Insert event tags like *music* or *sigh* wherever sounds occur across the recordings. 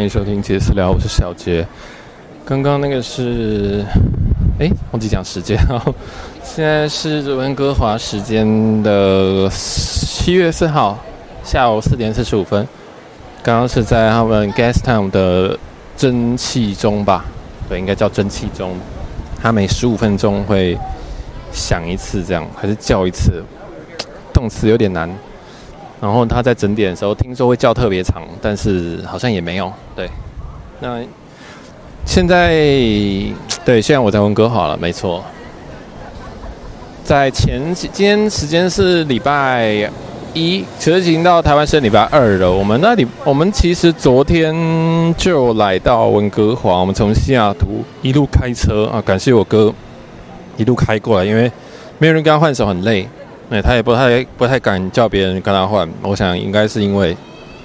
欢迎收听杰私聊，我是小杰。刚刚那个是，哎，忘记讲时间哦。*laughs* 现在是温哥华时间的七月四号下午四点四十五分。刚刚是在他们 Gastown 的蒸汽钟吧？对，应该叫蒸汽钟。它每十五分钟会响一次，这样还是叫一次？动词有点难。然后他在整点的时候，听说会叫特别长，但是好像也没有。对，那现在对，现在我在温哥华了，没错。在前几今天时间是礼拜一，其实已经到台湾是礼拜二了。我们那里，我们其实昨天就来到温哥华，我们从西雅图一路开车啊，感谢我哥一路开过来，因为没有人跟他换手，很累。哎，他也不太不太敢叫别人跟他换，我想应该是因为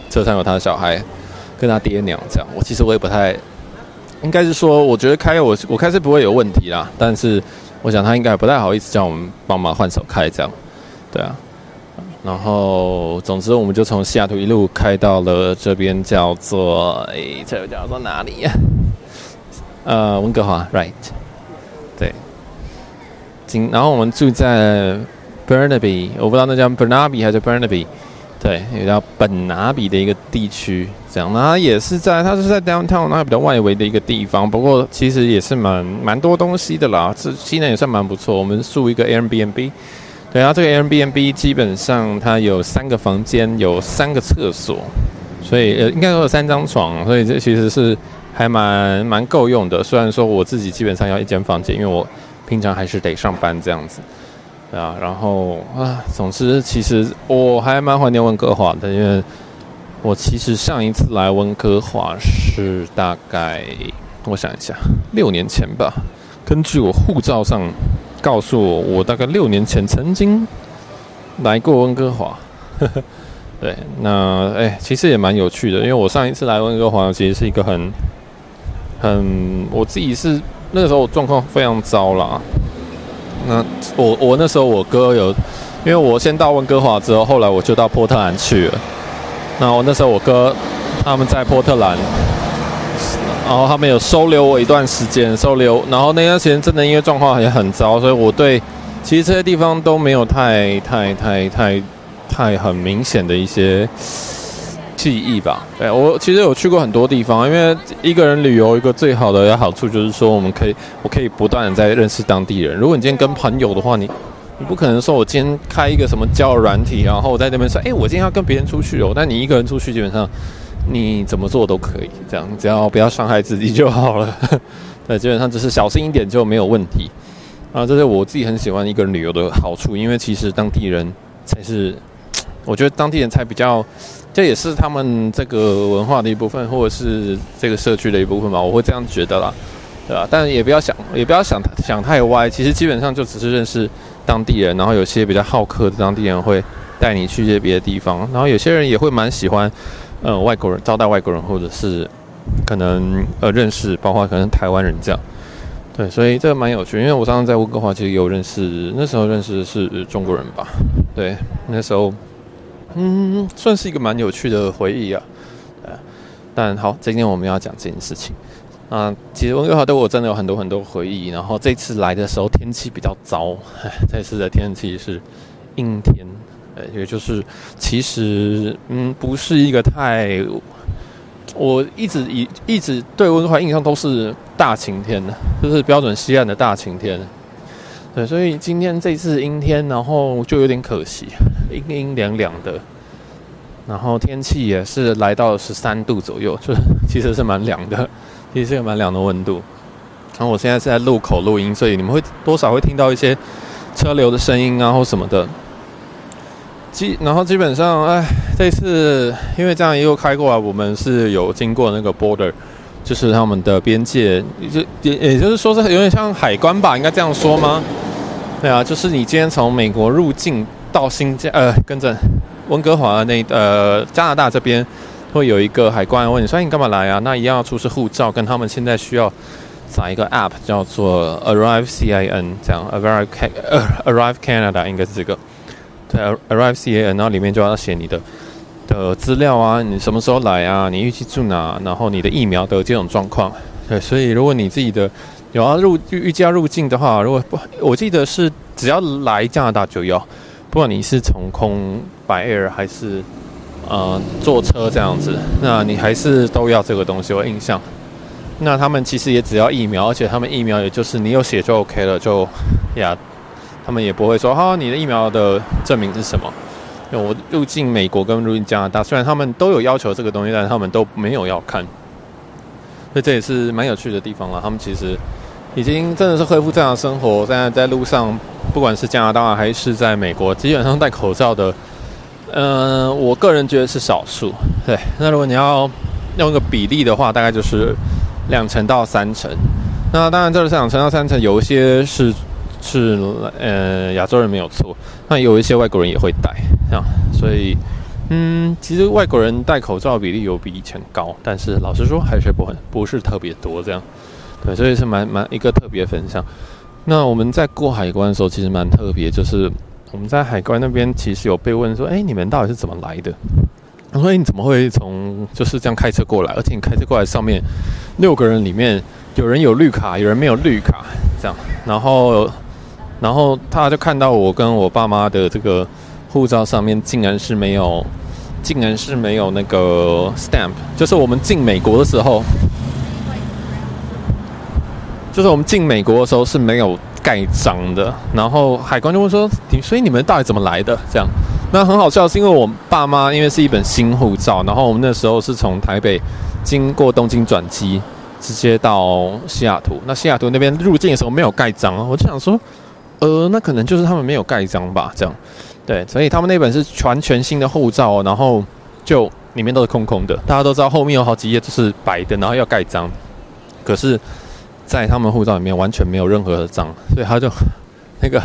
车上有他的小孩跟他爹娘这样。我其实我也不太，应该是说，我觉得开我我开车不会有问题啦，但是我想他应该不太好意思叫我们帮忙换手开这样，对啊。然后总之我们就从西雅图一路开到了这边叫做哎，这叫做哪里呀？呃，温哥华，right？对。今然后我们住在。Burnaby，我不知道那叫 Burnaby 还是 Burnaby，对，也叫本拿比的一个地区，这样。那也是在，它是在 downtown 那比较外围的一个地方，不过其实也是蛮蛮多东西的啦，这西南也算蛮不错。我们住一个 Airbnb，对啊，这个 Airbnb 基本上它有三个房间，有三个厕所，所以呃应该说有三张床，所以这其实是还蛮蛮够用的。虽然说我自己基本上要一间房间，因为我平常还是得上班这样子。啊，然后啊，总之，其实我还蛮怀念温哥华的，因为我其实上一次来温哥华是大概，我想一下，六年前吧。根据我护照上告诉我，我大概六年前曾经来过温哥华。*laughs* 对，那哎，其实也蛮有趣的，因为我上一次来温哥华其实是一个很很，我自己是那个时候状况非常糟啦。那我我那时候我哥有，因为我先到温哥华之后，后来我就到波特兰去了。那我那时候我哥他们在波特兰，然后他们有收留我一段时间，收留。然后那段时间真的因为状况也很糟，所以我对其实这些地方都没有太太太太太很明显的一些。记忆吧，对，我其实有去过很多地方，因为一个人旅游一个最好的好处就是说，我们可以，我可以不断的在认识当地人。如果你今天跟朋友的话，你你不可能说我今天开一个什么交友软体，然后我在那边说，哎，我今天要跟别人出去哦。但你一个人出去，基本上你怎么做都可以，这样只要不要伤害自己就好了。*laughs* 对，基本上只是小心一点就没有问题。啊，这是我自己很喜欢一个人旅游的好处，因为其实当地人才是，我觉得当地人才比较。这也是他们这个文化的一部分，或者是这个社区的一部分吧，我会这样觉得啦，对吧？但也不要想，也不要想想太歪。其实基本上就只是认识当地人，然后有些比较好客的当地人会带你去一些别的地方，然后有些人也会蛮喜欢，呃，外国人招待外国人，或者是可能呃认识，包括可能台湾人这样。对，所以这个蛮有趣，因为我上次在温哥华其实有认识，那时候认识的是中国人吧？对，那时候。嗯，算是一个蛮有趣的回忆啊。呃但好，今天我们要讲这件事情啊。其实温哥华对我真的有很多很多回忆。然后这次来的时候天气比较糟，*laughs* 这次的天气是阴天，呃，也就是其实嗯，不是一个太，我一直以一直对温哥华印象都是大晴天的，就是标准西岸的大晴天。对，所以今天这次阴天，然后就有点可惜，阴阴凉凉的，然后天气也是来到十三度左右，就 *laughs* 其实是蛮凉的，其实是个蛮凉的温度。然后我现在是在路口录音，所以你们会多少会听到一些车流的声音啊，或什么的。基然后基本上，哎，这次因为这样一路开过来，我们是有经过那个 border。就是他们的边界，就也也就是说是有点像海关吧，应该这样说吗？对啊，就是你今天从美国入境到新加，呃，跟着温哥华那呃加拿大这边会有一个海关问你说，你干嘛来啊？那一样要出示护照，跟他们现在需要载一个 app 叫做 Arrive C I N，这样 Arrive Can Arrive Canada 应该是这个，对 Arrive C I N，然后里面就要写你的的资料啊，你什么时候来啊？你预计住哪？然后你的疫苗的这种状况。对，所以如果你自己的有要入预计要入境的话，如果不，我记得是只要来加拿大就要，不管你是从空白 air 还是呃坐车这样子，那你还是都要这个东西。我印象，那他们其实也只要疫苗，而且他们疫苗也就是你有写就 OK 了，就呀，他们也不会说哈你的疫苗的证明是什么。我入境美国跟入境加拿大，虽然他们都有要求这个东西，但是他们都没有要看。所以这也是蛮有趣的地方了。他们其实已经真的是恢复正常生活。现在在路上，不管是加拿大还是在美国，基本上戴口罩的，嗯、呃，我个人觉得是少数。对，那如果你要用个比例的话，大概就是两成到三成。那当然，这是两成到三成，有一些是是呃亚洲人没有错，那有一些外国人也会戴这样，所以。嗯，其实外国人戴口罩比例有比以前高，但是老实说还是不很不是特别多这样。对，所以是蛮蛮一个特别分享。那我们在过海关的时候，其实蛮特别，就是我们在海关那边其实有被问说：“哎，你们到底是怎么来的？”我说：“你怎么会从就是这样开车过来？而且你开车过来上面六个人里面有人有绿卡，有人没有绿卡，这样。然后然后他就看到我跟我爸妈的这个。”护照上面竟然是没有，竟然是没有那个 stamp，就是我们进美国的时候，就是我们进美国的时候是没有盖章的。然后海关就问说：“你所以你们到底怎么来的？”这样，那很好笑，是因为我爸妈因为是一本新护照，然后我们那时候是从台北经过东京转机，直接到西雅图。那西雅图那边入境的时候没有盖章，我就想说，呃，那可能就是他们没有盖章吧，这样。对，所以他们那本是全全新的护照，然后就里面都是空空的。大家都知道后面有好几页都是白的，然后要盖章，可是，在他们护照里面完全没有任何的章，所以他就 *laughs* 那个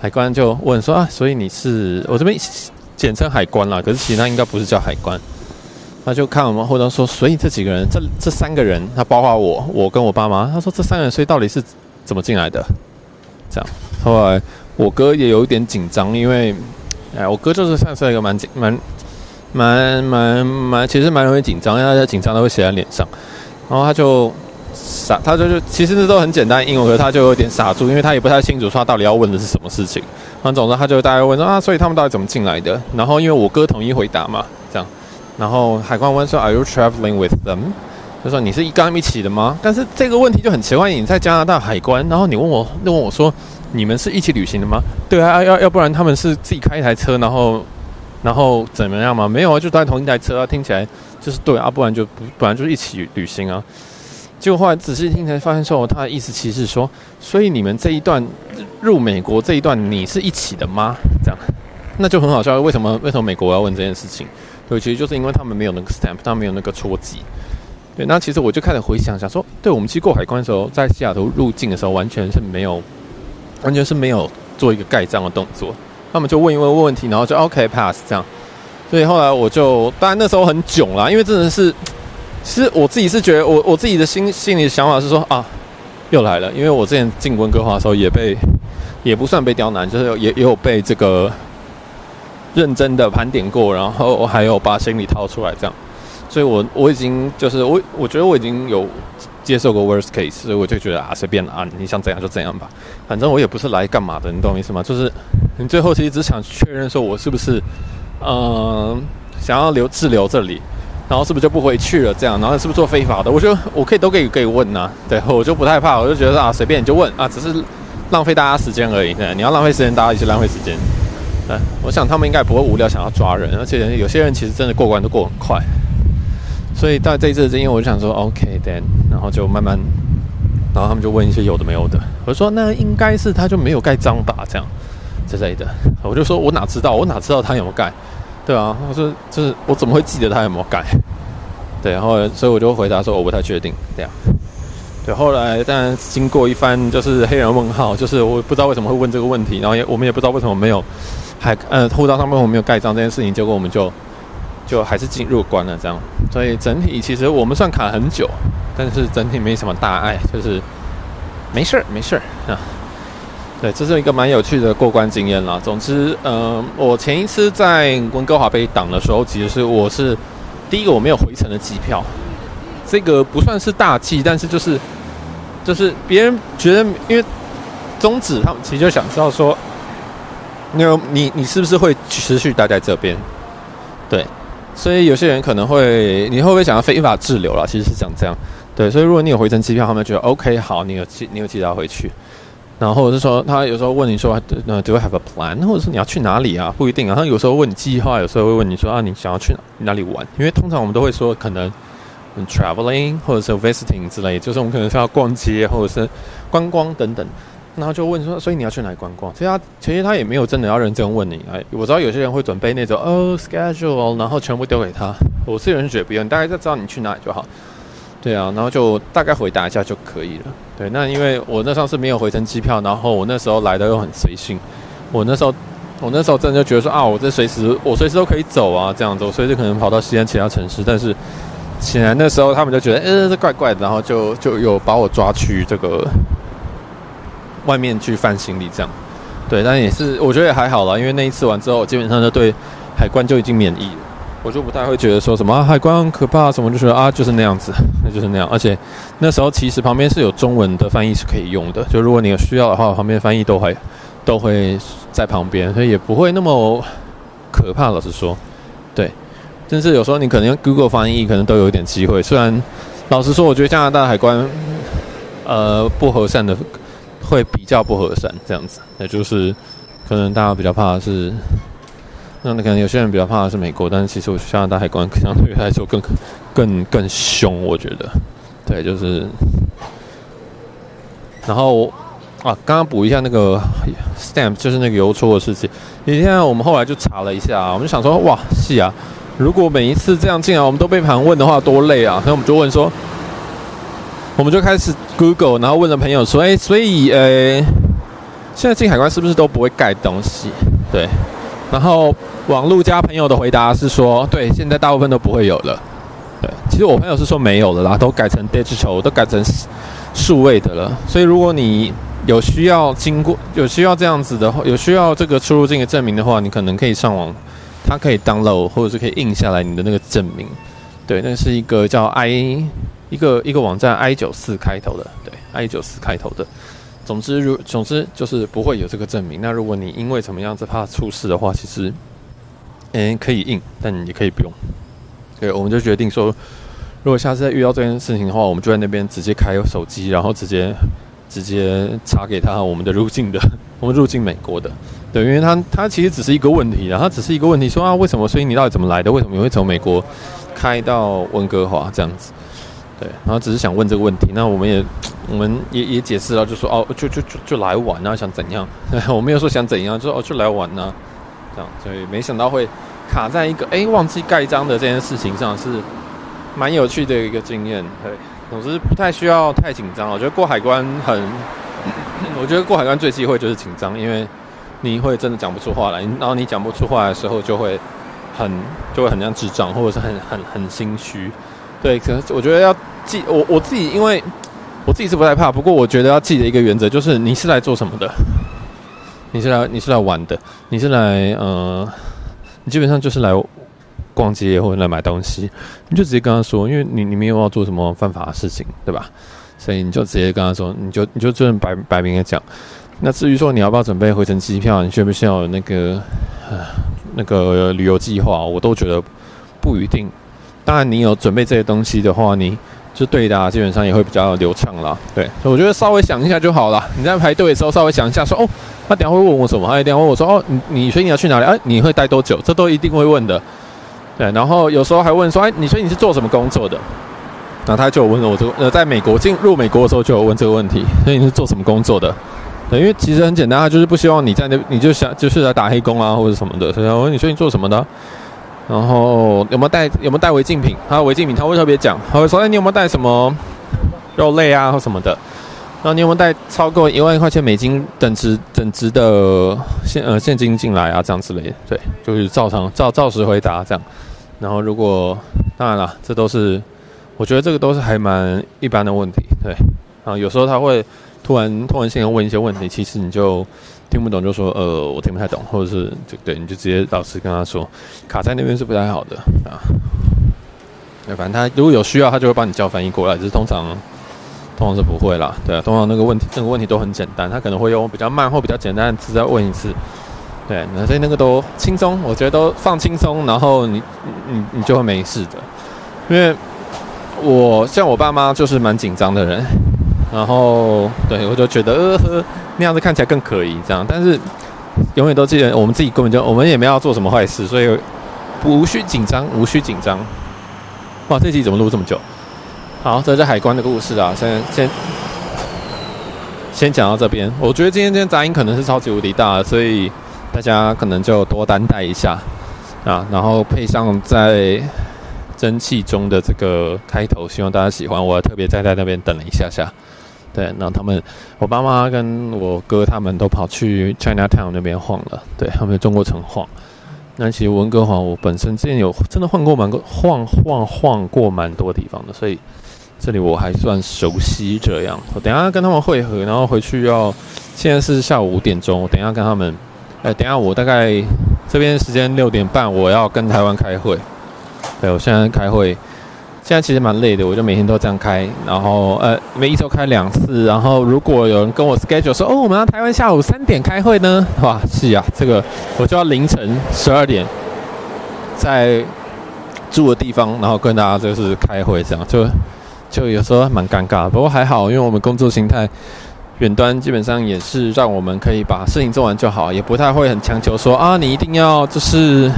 海关就问说啊，所以你是我这边简称海关啦，可是其实他应该不是叫海关。他就看我们护照说，所以这几个人，这这三个人，他包括我，我跟我爸妈，他说这三个人，所以到底是怎么进来的？这样，后来我哥也有一点紧张，因为。哎，我哥就是算是一个蛮紧、蛮、蛮、蛮、蛮，其实蛮容易紧张，因为他紧张都会写在脸上。然后他就傻，他就就其实这都很简单英文，可是他就有点傻住，因为他也不太清楚说他到底要问的是什么事情。然后总之他就大概问说啊，所以他们到底怎么进来的？然后因为我哥统一回答嘛，这样。然后海关问说，Are you traveling with them？就说你是跟他们一起的吗？但是这个问题就很奇怪，你在加拿大海关，然后你问我，问我说。你们是一起旅行的吗？对啊，要要不然他们是自己开一台车，然后然后怎么样吗？没有啊，就在同一台车啊，听起来就是对啊，不然就不不然就是一起旅行啊。就后来仔细听才发现说，他的意思其实是说，所以你们这一段入美国这一段你是一起的吗？这样，那就很好笑。为什么为什么美国我要问这件事情？对，其实就是因为他们没有那个 stamp，他没有那个戳记。对，那其实我就开始回想想说，对我们去过海关的时候，在西雅图入境的时候，完全是没有。完全是没有做一个盖章的动作，他们就问一问问问题，然后就 OK pass 这样。所以后来我就，当然那时候很囧啦，因为真的是，其实我自己是觉得，我我自己的心心里想法是说啊，又来了，因为我之前进温哥华的时候也被，也不算被刁难，就是也也有被这个认真的盘点过，然后还有把行李掏出来这样。所以我我已经就是我我觉得我已经有。接受过 worst case，所以我就觉得啊，随便啊，你想怎样就怎样吧，反正我也不是来干嘛的，你懂我意思吗？就是你最后其实只想确认说，我是不是嗯、想要留滞留这里，然后是不是就不回去了？这样，然后是不是做非法的？我觉得我可以都可以可以问呐、啊，对，我就不太怕，我就觉得啊，随便你就问啊，只是浪费大家时间而已。对，你要浪费时间，大家一起浪费时间。对，我想他们应该不会无聊，想要抓人，而且有些人其实真的过关都过很快。所以到这一次的经验，我就想说，OK，then，然后就慢慢，然后他们就问一些有的没有的。我说，那应该是他就没有盖章吧，这样之类的。我就说我哪知道，我哪知道他有没有盖？对啊，我说就是我怎么会记得他有没有盖？对，然后所以我就回答说我不太确定这样。对，后来当然经过一番就是黑人问号，就是我不知道为什么会问这个问题，然后也我们也不知道为什么没有还呃护照上面我没有盖章这件事情，结果我们就。就还是进入关了，这样，所以整体其实我们算卡了很久，但是整体没什么大碍，就是没事儿没事儿啊。对，这是一个蛮有趣的过关经验啦。总之，嗯、我前一次在温哥华被挡的时候，其实是我是第一个我没有回程的机票，这个不算是大忌，但是就是就是别人觉得，因为宗旨他们其实就想知道说，那你你是不是会持续待在这边？对。所以有些人可能会，你会不会想要非法滞留啦？其实是讲这样，对。所以如果你有回程机票，他们觉得 OK，好，你有记，你有记得要回去。然后或者是说，他有时候问你说，呃，Do you have a plan？或者是你要去哪里啊？不一定啊。他有时候问你计划，有时候会问你说啊，你想要去哪哪里玩？因为通常我们都会说可能 traveling 或者是 visiting 之类，就是我们可能是要逛街或者是观光等等。然后就问说，所以你要去哪里观光？其实他其实他也没有真的要认真问你。哎，我知道有些人会准备那种哦 schedule，然后全部丢给他。我个人觉得不用，大概就知道你去哪里就好。对啊，然后就大概回答一下就可以了。对，那因为我那上次没有回程机票，然后我那时候来的又很随性。我那时候我那时候真的就觉得说啊，我这随时我随时都可以走啊，这样子，我随时可能跑到西安其他城市。但是显然那时候他们就觉得，嗯，这怪怪的，然后就就有把我抓去这个。外面去翻行李这样，对，但也是我觉得也还好啦，因为那一次完之后，基本上就对海关就已经免疫了，我就不太会觉得说什么、啊、海关可怕什么，就是啊就是那样子，那就是那样。而且那时候其实旁边是有中文的翻译是可以用的，就如果你有需要的话，旁边翻译都会都会在旁边，所以也不会那么可怕。老实说，对，但是有时候你可能用 Google 翻译，可能都有一点机会。虽然老实说，我觉得加拿大海关呃不和善的。会比较不和善这样子，也就是可能大家比较怕的是，那可能有些人比较怕的是美国，但是其实我加拿大海关 *laughs* 相对来说更更更凶，我觉得，对，就是，然后啊，刚刚补一下那个 stamp，就是那个邮戳的事情，你现在我们后来就查了一下，我们就想说，哇，是啊，如果每一次这样进来我们都被盘问的话，多累啊，所以我们就问说。我们就开始 Google，然后问了朋友说：“哎，所以呃，现在进海关是不是都不会盖东西？”对。然后网络加朋友的回答是说：“对，现在大部分都不会有了。”对。其实我朋友是说没有了啦，都改成 digital，都改成数位的了。所以如果你有需要经过有需要这样子的话，有需要这个出入境的证明的话，你可能可以上网，它可以 download 或者是可以印下来你的那个证明。对，那是一个叫 i。一个一个网站 i 九四开头的，对 i 九四开头的。总之，如总之就是不会有这个证明。那如果你因为什么样子怕出事的话，其实，嗯，可以印，但你也可以不用。对，我们就决定说，如果下次再遇到这件事情的话，我们就在那边直接开手机，然后直接直接查给他我们的入境的，*laughs* 我们入境美国的。对，因为他他其实只是一个问题，然后只是一个问题，说啊，为什么？所以你到底怎么来的？为什么你会从美国开到温哥华这样子？对，然后只是想问这个问题，那我们也，*tsk* 我们也也解释了，就说哦，就就就就来玩啊，想怎样？*laughs* 我没有说想怎样，就说哦，就来玩啊，这样，所以没想到会卡在一个哎忘记盖章的这件事情上，是蛮有趣的一个经验。对，总之不太需要太紧张。我觉得过海关很，*clears throat* 我觉得过海关最忌讳就是紧张，因为你会真的讲不出话来，然后你讲不出话的时候，就会很就会很像智障，或者是很很很心虚。对，可能我觉得要记我我自己，因为我自己是不太怕。不过我觉得要记得一个原则就是，你是来做什么的？你是来你是来玩的？你是来呃，你基本上就是来逛街或者来买东西，你就直接跟他说，因为你你没有要做什么犯法的事情，对吧？所以你就直接跟他说，你就你就这样摆摆明的讲。那至于说你要不要准备回程机票，你需不需要那个呃那个旅游计划，我都觉得不一定。当然，你有准备这些东西的话，你就对的，基本上也会比较流畅啦。对，我觉得稍微想一下就好了。你在排队的时候稍微想一下，说哦，他等下会问我什么？他等下问我说哦，你你所以你要去哪里？哎，你会待多久？这都一定会问的。对，然后有时候还问说，哎，你说你是做什么工作的？然后他就问了我这个，呃，在美国进入美国的时候就有问这个问题，所以你是做什么工作的？对，因为其实很简单，他就是不希望你在那，你就想就是来打黑工啊或者什么的。所以我问你说你做什么的？然后有没有带有没有带违禁品？还有违禁品，他会特别讲，他会说：“哎，你有没有带什么肉类啊或什么的？然后你有没有带超过一万块钱美金等值等值的现呃现金进来啊？这样之类的，对，就是照常照照实回答这样。然后如果当然了，这都是我觉得这个都是还蛮一般的问题，对。啊，有时候他会突然突然性要问一些问题，其实你就听不懂，就说呃我听不太懂，或者是就对，你就直接老实跟他说，卡在那边是不太好的啊。对，反正他如果有需要，他就会帮你叫翻译过来，只是通常通常是不会啦。对啊，通常那个问题那个问题都很简单，他可能会用比较慢或比较简单的字再问一次。对，那所以那个都轻松，我觉得都放轻松，然后你你你就会没事的。因为我像我爸妈就是蛮紧张的人，然后对我就觉得呃呵那样子看起来更可疑这样，但是永远都记得我们自己根本就我们也没有要做什么坏事，所以无需紧张，无需紧张。哇，这集怎么录这么久？好，这是海关的故事啊，先先先讲到这边。我觉得今天这杂音可能是超级无敌大，所以。大家可能就多担待一下啊，然后配上在蒸汽中的这个开头，希望大家喜欢。我特别在在那边等了一下下，对，然后他们，我爸妈跟我哥他们都跑去 Chinatown 那边晃了，对，他们中国城晃。那其实温哥华我本身之前有真的晃过蛮多，晃晃晃过蛮多地方的，所以这里我还算熟悉。这样，我等下跟他们会合，然后回去要，现在是下午五点钟，我等一下跟他们。哎，等一下，我大概这边时间六点半，我要跟台湾开会。对，我现在开会，现在其实蛮累的，我就每天都这样开，然后呃，每一周开两次。然后如果有人跟我 schedule 说，哦，我们要台湾下午三点开会呢，哇，是呀，这个我就要凌晨十二点在住的地方，然后跟大家就是开会，这样就就有时候蛮尴尬，不过还好，因为我们工作形态。远端基本上也是让我们可以把事情做完就好，也不太会很强求说啊，你一定要就是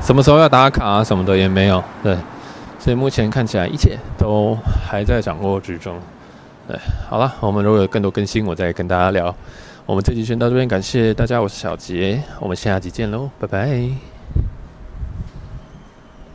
什么时候要打卡啊什么的也没有。对，所以目前看起来一切都还在掌握之中。对，好了，我们如果有更多更新，我再跟大家聊。我们这集先到这边，感谢大家，我是小杰，我们下集见喽，拜拜。